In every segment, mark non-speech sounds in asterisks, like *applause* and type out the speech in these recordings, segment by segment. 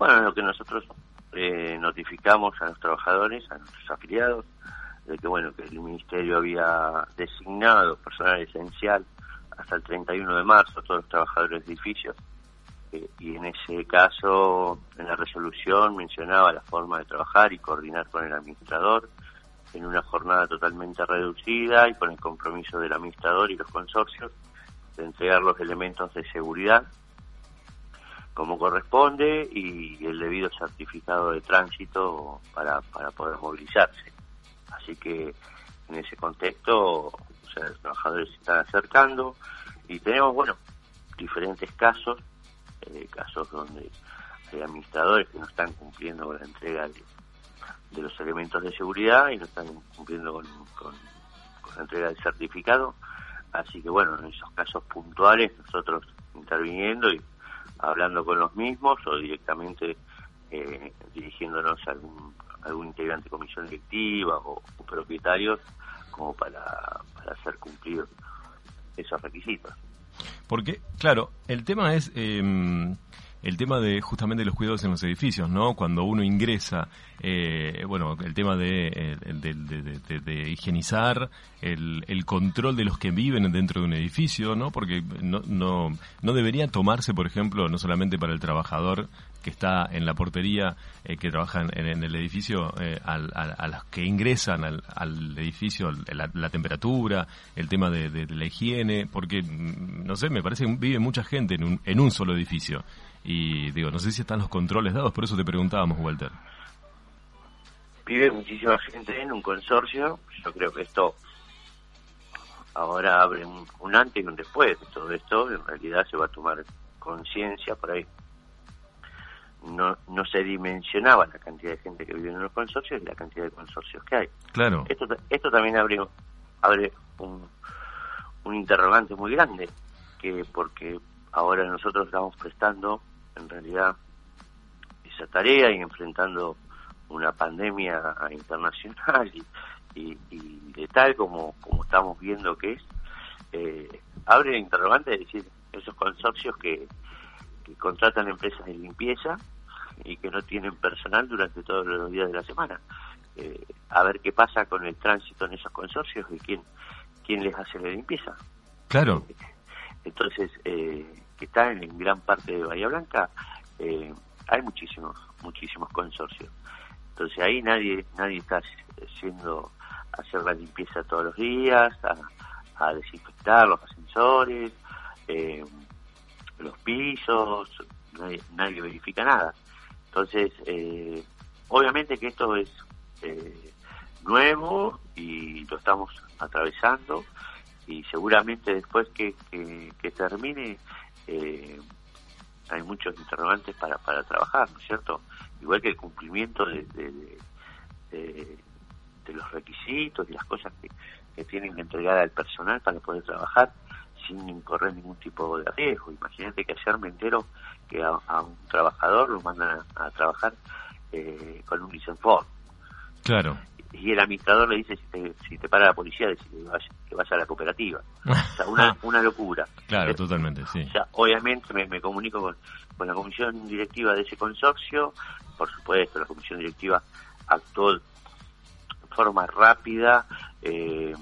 Bueno, lo que nosotros eh, notificamos a los trabajadores, a nuestros afiliados, de que bueno que el ministerio había designado personal esencial hasta el 31 de marzo todos los trabajadores de edificios eh, y en ese caso en la resolución mencionaba la forma de trabajar y coordinar con el administrador en una jornada totalmente reducida y con el compromiso del administrador y los consorcios de entregar los elementos de seguridad como corresponde y el debido certificado de tránsito para, para poder movilizarse. Así que en ese contexto los trabajadores se están acercando y tenemos, bueno, diferentes casos, eh, casos donde hay administradores que no están cumpliendo con la entrega de, los elementos de seguridad y no están cumpliendo con, con la entrega del certificado. Así que bueno, en esos casos puntuales nosotros interviniendo y hablando con los mismos o directamente eh, dirigiéndonos a algún, algún integrante de comisión directiva o, propietarios como para, hacer cumplir esos requisitos. Porque, claro, el tema es... Eh el tema de justamente los cuidados en los edificios, ¿no? Cuando uno ingresa, eh, bueno, el tema de, de, higienizar, el, el, control de los que viven dentro de un edificio, ¿no? Porque no, no, no debería tomarse, por ejemplo, no solamente para el trabajador que está en la portería, eh, que trabajan en, el edificio, eh, a los que ingresan al, al edificio, la, temperatura, el tema de, la higiene, porque, mm, no sé, me parece que vive mucha gente en un, en un solo edificio. Y digo, no sé si están los controles dados, por eso te preguntábamos, Walter. Vive muchísima gente en un consorcio, yo creo que esto ahora abre un, antes y un después de todo esto, en realidad se va a tomar conciencia por ahí. No, no se dimensionaba la cantidad de gente que vive en los consorcios y la cantidad de consorcios que hay. Claro. Esto, esto también abre, abre un, un interrogante muy grande, que porque ahora nosotros estamos prestando en realidad esa tarea y enfrentando una pandemia internacional y, y, de tal como, como estamos viendo que es, eh, abre el interrogante de decir, esos consorcios que, que contratan empresas de limpieza y que no tienen personal durante todos los días de la semana. Eh, a ver qué pasa con el tránsito en esos consorcios y quién, quién les hace la limpieza. Claro. Entonces, eh, que está en gran parte de Bahía Blanca, eh, hay muchísimos, muchísimos consorcios. Entonces ahí nadie, nadie está haciendo hacer la limpieza todos los días, a, desinfectar los ascensores, eh, los pisos, nadie, verifica nada. Entonces, eh, obviamente que esto es nuevo y lo estamos atravesando y seguramente después que, que termine eh, hay muchos interrogantes para, para trabajar, ¿no es cierto? Igual que el cumplimiento de, de, los requisitos y las cosas que, que tienen que entregar al personal para poder trabajar sin incurrir ningún tipo de riesgo. Imagínate que ayer me entero que a, un trabajador lo mandan a, trabajar eh, con un licenfor. Claro y el administrador le dice si te, si te para la policía que vaya, que vaya a la cooperativa. *laughs* O sea, una, una locura. Claro, totalmente, sí. O sea, obviamente me, comunico con, con, la comisión directiva de ese consorcio, por supuesto, la comisión directiva actuó de forma rápida. Eh,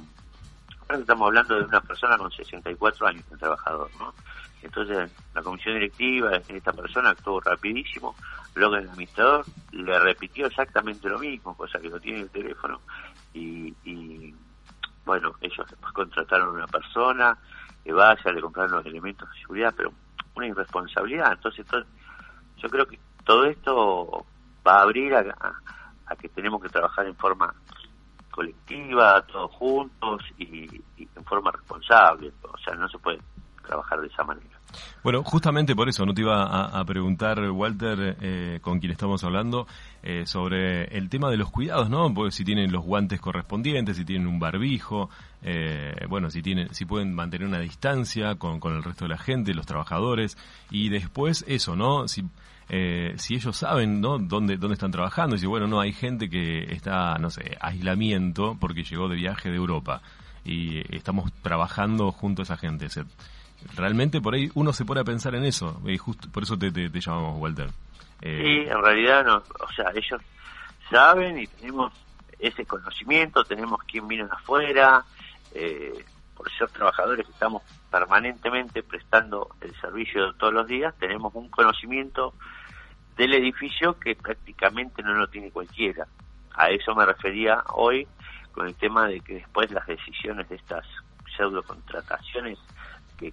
estamos hablando de una persona con 64 años, un trabajador, ¿no? Entonces, la comisión directiva, esta persona actuó rapidísimo, luego el administrador le repitió exactamente lo mismo, cosa que no tiene el teléfono, y, bueno, ellos contrataron a una persona que vaya, le compraron los elementos de seguridad, pero una irresponsabilidad. Entonces, yo creo que todo esto va a abrir a, a, que tenemos que trabajar en forma colectiva, todos juntos y, y en forma responsable. O sea, no se puede trabajar de esa manera. Bueno, justamente por eso no te iba a, preguntar, Walter, eh, con quien estamos hablando, eh, sobre el tema de los cuidados, ¿no? Porque si tienen los guantes correspondientes, si tienen un barbijo, eh, bueno, si tienen, si pueden mantener una distancia con, con, el resto de la gente, los trabajadores, y después eso, ¿no? Si, si ellos saben, ¿no? Dónde, dónde están trabajando, y si, bueno, no, hay gente que está, no sé, aislamiento porque llegó de viaje de Europa y estamos trabajando junto a esa gente. realmente por ahí uno se pone a pensar en eso, y justo por eso te, llamamos, Walter. Eh, sí, en realidad, no, o sea, ellos saben y tenemos ese conocimiento, tenemos quién vino de afuera, eh, por ser trabajadores que estamos permanentemente prestando el servicio todos los días, tenemos un conocimiento del edificio que prácticamente no lo tiene cualquiera. A eso me refería hoy con el tema de que después las decisiones de estas pseudo contrataciones que,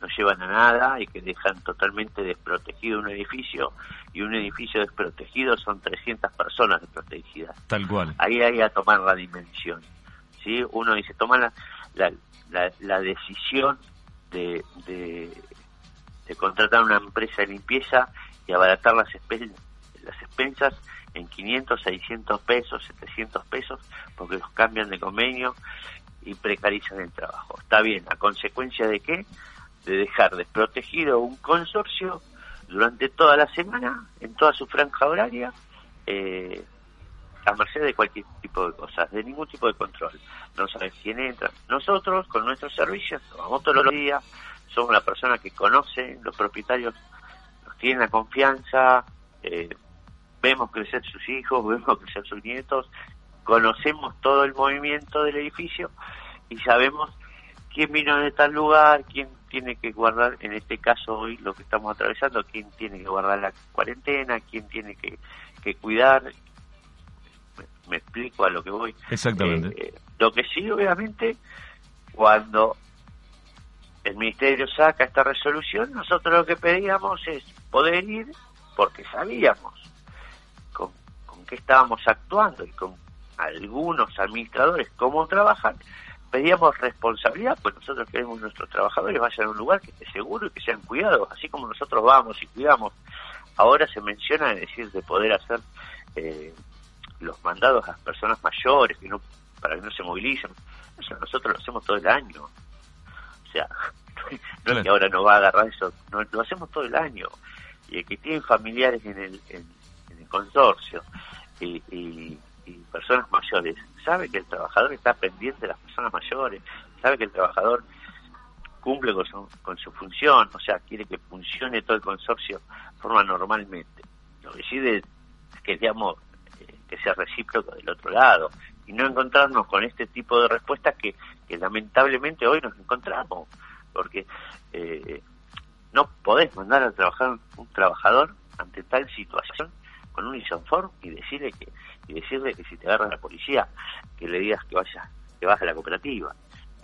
no llevan a nada y que dejan totalmente desprotegido un edificio y un edificio desprotegido son 300 personas desprotegidas. Tal cual. Ahí hay a tomar la dimensión. ¿sí? Uno dice, toma la, la, la, decisión de, de, contratar una empresa de limpieza y abaratar las, las expensas en 500, 600 pesos, 700 pesos, porque los cambian de convenio y precarizan el trabajo. Está bien, ¿a consecuencia de qué? De dejar desprotegido un consorcio durante toda la semana, en toda su franja horaria, eh, a merced de cualquier tipo de cosas, de ningún tipo de control. No sabes quién entra. Nosotros, con nuestros servicios, vamos todos los días, somos la persona que conoce, los propietarios tienen la confianza, eh, vemos crecer sus hijos, *laughs* vemos crecer sus nietos, conocemos todo el movimiento del edificio y sabemos quién vino de tal lugar, quién tiene que guardar, en este caso hoy lo que estamos atravesando, quién tiene que guardar la cuarentena, quién tiene que, cuidar. Me, explico a lo que voy. Exactamente. Eh, lo que sí, obviamente, cuando el Ministerio saca esta resolución, nosotros lo que pedíamos es poder ir porque sabíamos con, con qué estábamos actuando y con algunos administradores cómo trabajan, pedíamos responsabilidad, pues nosotros queremos que nuestros trabajadores vayan a un lugar que esté seguro y que sean cuidados, así como nosotros vamos y cuidamos. Ahora se menciona, decir, de poder hacer eh, los mandados a personas mayores que no para que no se movilicen. Eso nosotros lo hacemos todo el año. O sea, *laughs* no es que ahora no va a agarrar eso, no, lo hacemos todo el año. Y el que tiene familiares en el, en, el consorcio y, y, personas mayores, sabe que el trabajador está pendiente de las personas mayores, sabe que el trabajador cumple con su, con su función, o sea, quiere que funcione todo el consorcio de forma normalmente. Lo que decide que, digamos, eh, que sea recíproco del otro lado y no encontrarnos con este tipo de respuestas que, lamentablemente hoy nos encontramos, porque eh, no podés mandar a trabajar un trabajador ante tal situación con un isoform y decirle que y decirle que si te agarra la policía que le digas que vaya que vas a la cooperativa.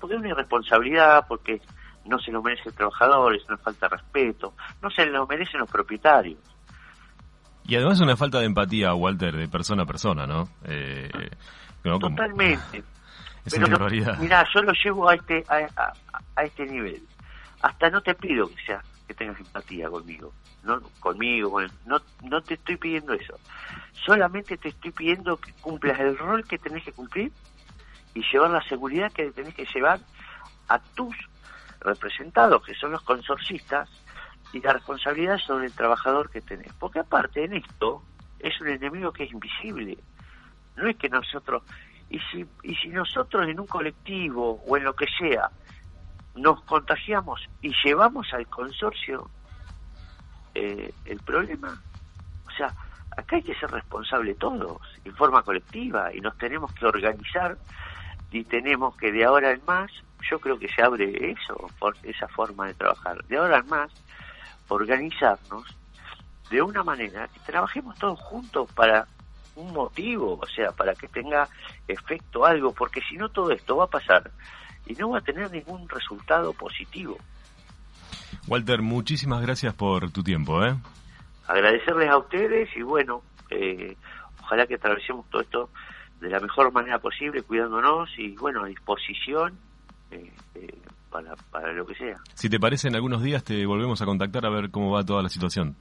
Porque es una irresponsabilidad porque no se lo merece el trabajador es una falta de respeto no se lo merecen los propietarios. Y además una falta de empatía Walter de persona a persona no eh, Totalmente. *laughs* Es una barbaridad. Mira, yo lo llevo a este a, a, este nivel. Hasta no te pido que sea que tengas empatía conmigo, no conmigo, no no te estoy pidiendo eso. Solamente te estoy pidiendo que cumplas el rol que tenés que cumplir y llevar la seguridad que tenés que llevar a tus representados, que son los consorcistas, y la responsabilidad sobre el trabajador que tenés. Porque aparte en esto es un enemigo que es invisible. No es que nosotros, y si, y si nosotros en un colectivo o en lo que sea nos contagiamos y llevamos al consorcio eh, el problema, o sea, acá hay que ser responsable todos, en forma colectiva, y nos tenemos que organizar y tenemos que de ahora en más, yo creo que se abre eso, por esa forma de trabajar, de ahora en más, organizarnos de una manera que trabajemos todos juntos para un motivo, o sea, para que tenga efecto algo, porque si no todo esto va a pasar y no va a tener ningún resultado positivo. Walter, muchísimas gracias por tu tiempo. ¿eh? Agradecerles a ustedes y bueno, eh, ojalá que atravesemos todo esto de la mejor manera posible, cuidándonos y bueno, a disposición eh, eh, para, para lo que sea. Si te parece, en algunos días te volvemos a contactar a ver cómo va toda la situación.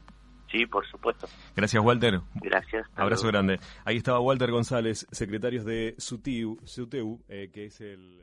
Sí, por supuesto. Gracias, Walter. Gracias. Abrazo grande. Ahí estaba Walter González, secretario de SUTEU, SUTEU eh, que es el...